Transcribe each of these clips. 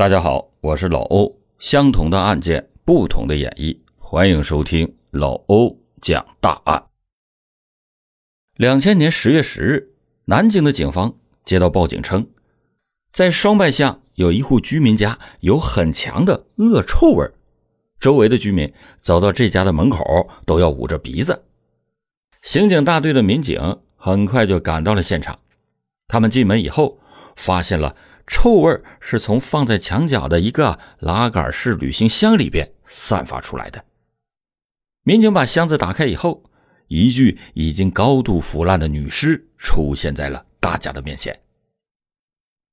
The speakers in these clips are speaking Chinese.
大家好，我是老欧。相同的案件，不同的演绎，欢迎收听老欧讲大案。两千年十月十日，南京的警方接到报警称，在双拜巷有一户居民家有很强的恶臭味周围的居民走到这家的门口都要捂着鼻子。刑警大队的民警很快就赶到了现场，他们进门以后发现了。臭味是从放在墙角的一个拉杆式旅行箱里边散发出来的。民警把箱子打开以后，一具已经高度腐烂的女尸出现在了大家的面前。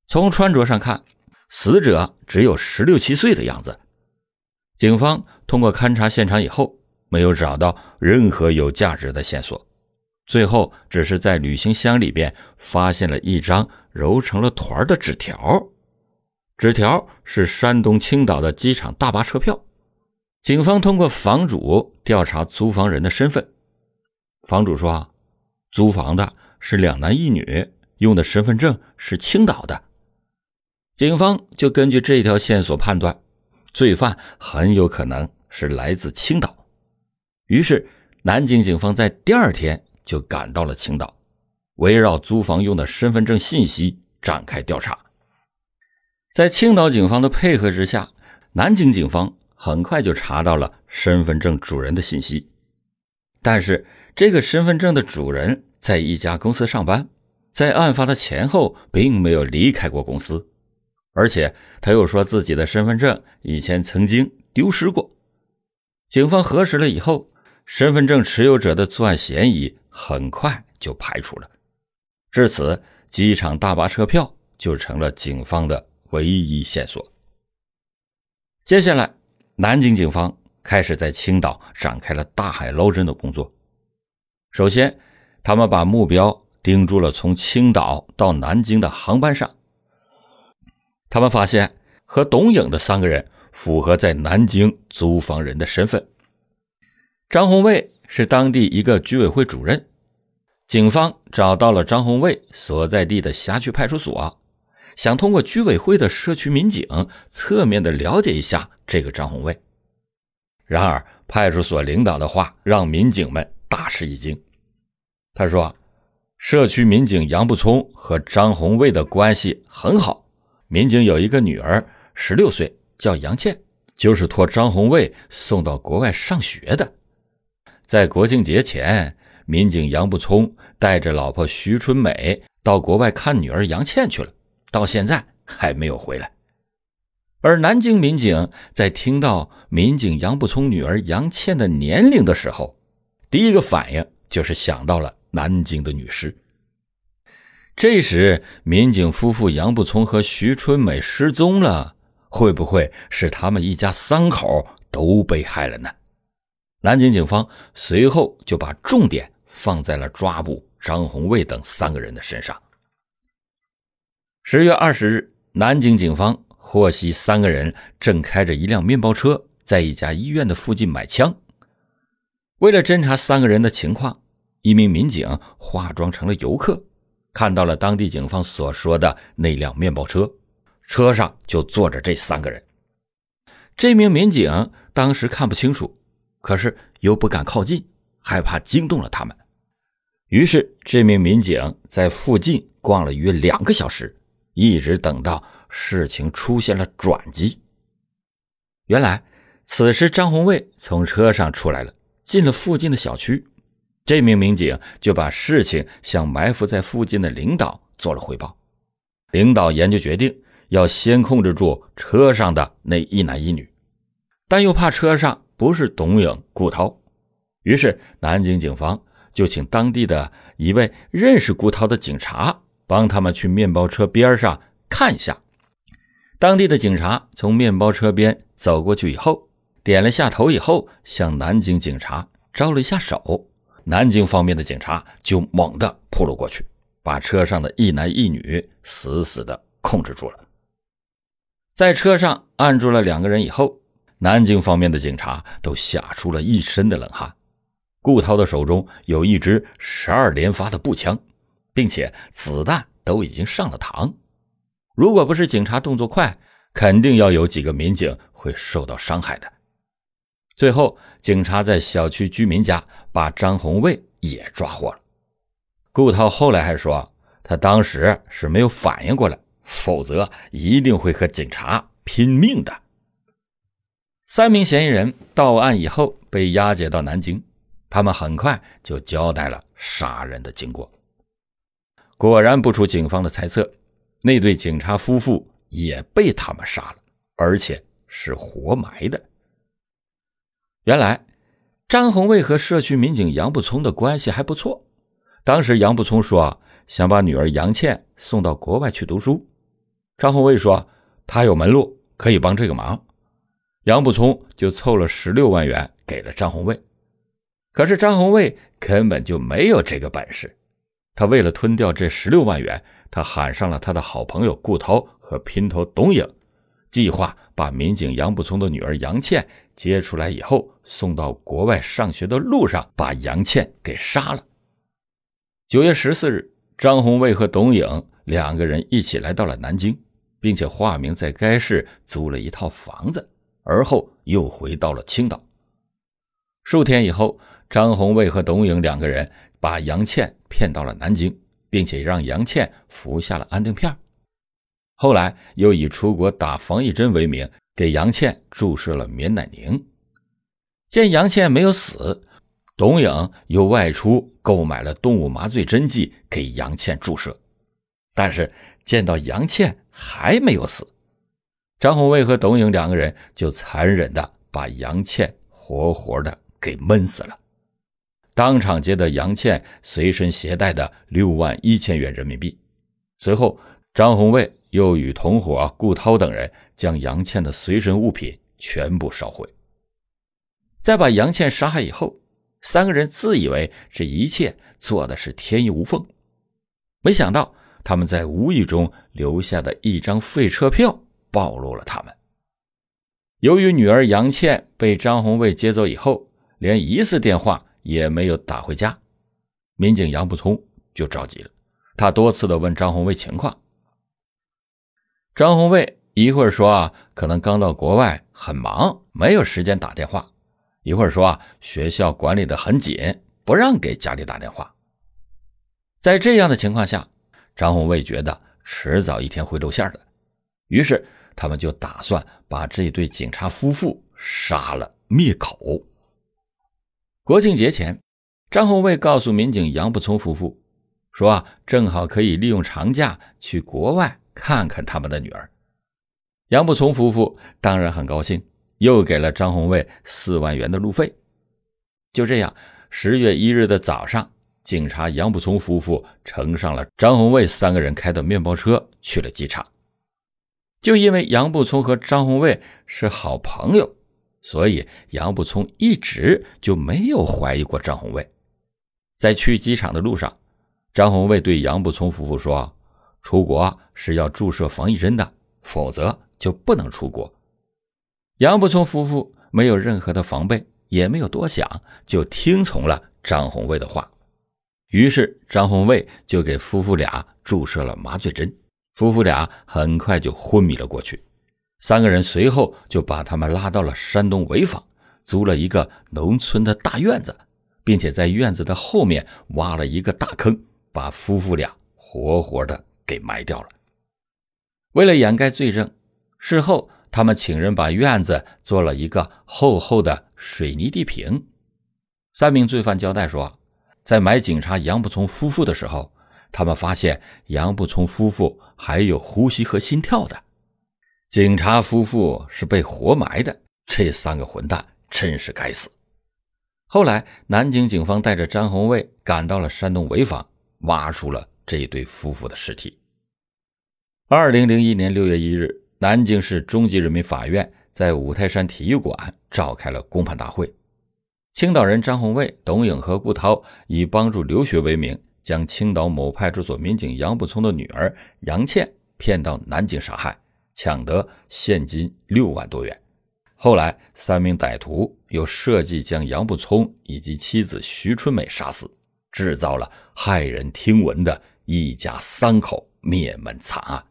从穿着上看，死者只有十六七岁的样子。警方通过勘察现场以后，没有找到任何有价值的线索。最后，只是在旅行箱里边发现了一张揉成了团的纸条，纸条是山东青岛的机场大巴车票。警方通过房主调查租房人的身份，房主说，租房的是两男一女，用的身份证是青岛的。警方就根据这条线索判断，罪犯很有可能是来自青岛。于是，南京警方在第二天。就赶到了青岛，围绕租房用的身份证信息展开调查。在青岛警方的配合之下，南京警方很快就查到了身份证主人的信息。但是，这个身份证的主人在一家公司上班，在案发的前后并没有离开过公司，而且他又说自己的身份证以前曾经丢失过。警方核实了以后，身份证持有者的作案嫌疑。很快就排除了，至此，机场大巴车票就成了警方的唯一线索。接下来，南京警方开始在青岛展开了大海捞针的工作。首先，他们把目标盯住了从青岛到南京的航班上。他们发现和董颖的三个人符合在南京租房人的身份，张红卫。是当地一个居委会主任，警方找到了张红卫所在地的辖区派出所，想通过居委会的社区民警侧面的了解一下这个张红卫。然而，派出所领导的话让民警们大吃一惊。他说：“社区民警杨步聪和张红卫的关系很好，民警有一个女儿，十六岁，叫杨倩，就是托张红卫送到国外上学的。”在国庆节前，民警杨步聪带着老婆徐春美到国外看女儿杨倩去了，到现在还没有回来。而南京民警在听到民警杨步聪女儿杨倩的年龄的时候，第一个反应就是想到了南京的女尸。这时，民警夫妇杨步聪和徐春美失踪了，会不会是他们一家三口都被害了呢？南京警方随后就把重点放在了抓捕张红卫等三个人的身上。十月二十日，南京警方获悉三个人正开着一辆面包车在一家医院的附近买枪。为了侦查三个人的情况，一名民警化妆成了游客，看到了当地警方所说的那辆面包车，车上就坐着这三个人。这名民警当时看不清楚。可是又不敢靠近，害怕惊动了他们。于是，这名民警在附近逛了约两个小时，一直等到事情出现了转机。原来，此时张红卫从车上出来了，进了附近的小区。这名民警就把事情向埋伏在附近的领导做了汇报。领导研究决定，要先控制住车上的那一男一女，但又怕车上。不是董颖、顾涛，于是南京警方就请当地的一位认识顾涛的警察帮他们去面包车边上看一下。当地的警察从面包车边走过去以后，点了下头以后，向南京警察招了一下手。南京方面的警察就猛地扑了过去，把车上的一男一女死死地控制住了。在车上按住了两个人以后。南京方面的警察都吓出了一身的冷汗。顾涛的手中有一支十二连发的步枪，并且子弹都已经上了膛。如果不是警察动作快，肯定要有几个民警会受到伤害的。最后，警察在小区居民家把张红卫也抓获了。顾涛后来还说，他当时是没有反应过来，否则一定会和警察拼命的。三名嫌疑人到案以后被押解到南京，他们很快就交代了杀人的经过。果然不出警方的猜测，那对警察夫妇也被他们杀了，而且是活埋的。原来，张红卫和社区民警杨步聪的关系还不错。当时杨步聪说想把女儿杨倩送到国外去读书，张红卫说他有门路可以帮这个忙，杨步聪就凑了十六万元给了张红卫。可是张红卫根本就没有这个本事，他为了吞掉这十六万元，他喊上了他的好朋友顾涛和姘头董颖。计划把民警杨步聪的女儿杨倩接出来以后，送到国外上学的路上，把杨倩给杀了。九月十四日，张红卫和董颖两个人一起来到了南京，并且化名在该市租了一套房子，而后又回到了青岛。数天以后，张红卫和董颖两个人把杨倩骗到了南京，并且让杨倩服下了安定片。后来又以出国打防疫针为名，给杨倩注射了棉奶宁。见杨倩没有死，董颖又外出购买了动物麻醉针剂给杨倩注射。但是见到杨倩还没有死，张红卫和董颖两个人就残忍的把杨倩活活的给闷死了，当场劫得杨倩随身携带的六万一千元人民币。随后，张红卫。又与同伙顾涛等人将杨倩的随身物品全部烧毁。在把杨倩杀害以后，三个人自以为这一切做的是天衣无缝，没想到他们在无意中留下的一张废车票暴露了他们。由于女儿杨倩被张红卫接走以后，连一次电话也没有打回家，民警杨步聪就着急了，他多次的问张红卫情况。张红卫一会儿说啊，可能刚到国外，很忙，没有时间打电话；一会儿说啊，学校管理的很紧，不让给家里打电话。在这样的情况下，张红卫觉得迟早一天会露馅的，于是他们就打算把这对警察夫妇杀了灭口。国庆节前，张红卫告诉民警杨步聪夫妇，说啊，正好可以利用长假去国外。看看他们的女儿，杨步聪夫妇当然很高兴，又给了张红卫四万元的路费。就这样，十月一日的早上，警察杨步聪夫妇乘上了张红卫三个人开的面包车去了机场。就因为杨步聪和张红卫是好朋友，所以杨步聪一直就没有怀疑过张红卫。在去机场的路上，张红卫对杨步聪夫妇说。出国是要注射防疫针的，否则就不能出国。杨步聪夫妇没有任何的防备，也没有多想，就听从了张红卫的话。于是张红卫就给夫妇俩注射了麻醉针，夫妇俩很快就昏迷了过去。三个人随后就把他们拉到了山东潍坊，租了一个农村的大院子，并且在院子的后面挖了一个大坑，把夫妇俩活活的。给埋掉了。为了掩盖罪证，事后他们请人把院子做了一个厚厚的水泥地坪。三名罪犯交代说，在埋警察杨步聪夫妇的时候，他们发现杨步聪夫妇还有呼吸和心跳的。警察夫妇是被活埋的，这三个混蛋真是该死。后来，南京警方带着张红卫赶到了山东潍坊，挖出了。这对夫妇的尸体。二零零一年六月一日，南京市中级人民法院在五台山体育馆召开了公判大会。青岛人张红卫、董颖和顾涛以帮助留学为名，将青岛某派出所民警杨步聪的女儿杨倩骗到南京杀害，抢得现金六万多元。后来，三名歹徒又设计将杨步聪以及妻子徐春美杀死，制造了骇人听闻的。一家三口灭门惨案。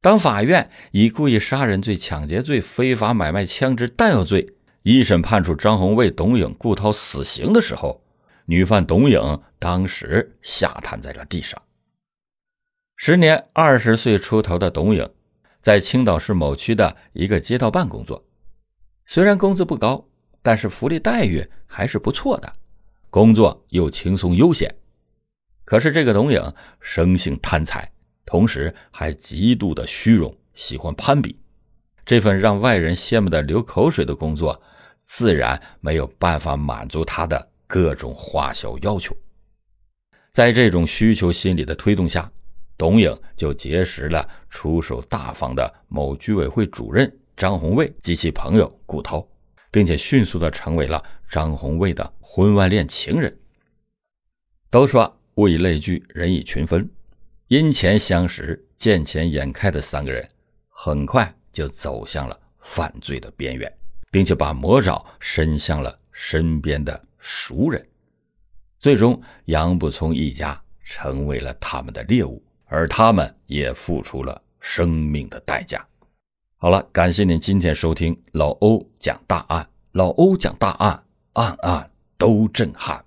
当法院以故意杀人罪、抢劫罪、非法买卖枪支弹药罪一审判处张红卫、董颖、顾涛死刑的时候，女犯董颖当时吓瘫在了地上。时年二十岁出头的董颖，在青岛市某区的一个街道办工作，虽然工资不高，但是福利待遇还是不错的，工作又轻松悠闲。可是这个董颖生性贪财，同时还极度的虚荣，喜欢攀比，这份让外人羡慕的流口水的工作，自然没有办法满足他的各种花销要求。在这种需求心理的推动下，董颖就结识了出手大方的某居委会主任张红卫及其朋友顾涛，并且迅速的成为了张红卫的婚外恋情人。都说物以类聚，人以群分，因钱相识、见钱眼开的三个人，很快就走向了犯罪的边缘，并且把魔爪伸向了身边的熟人，最终杨不聪一家成为了他们的猎物。而他们也付出了生命的代价。好了，感谢您今天收听老欧讲大案，老欧讲大案，案案都震撼。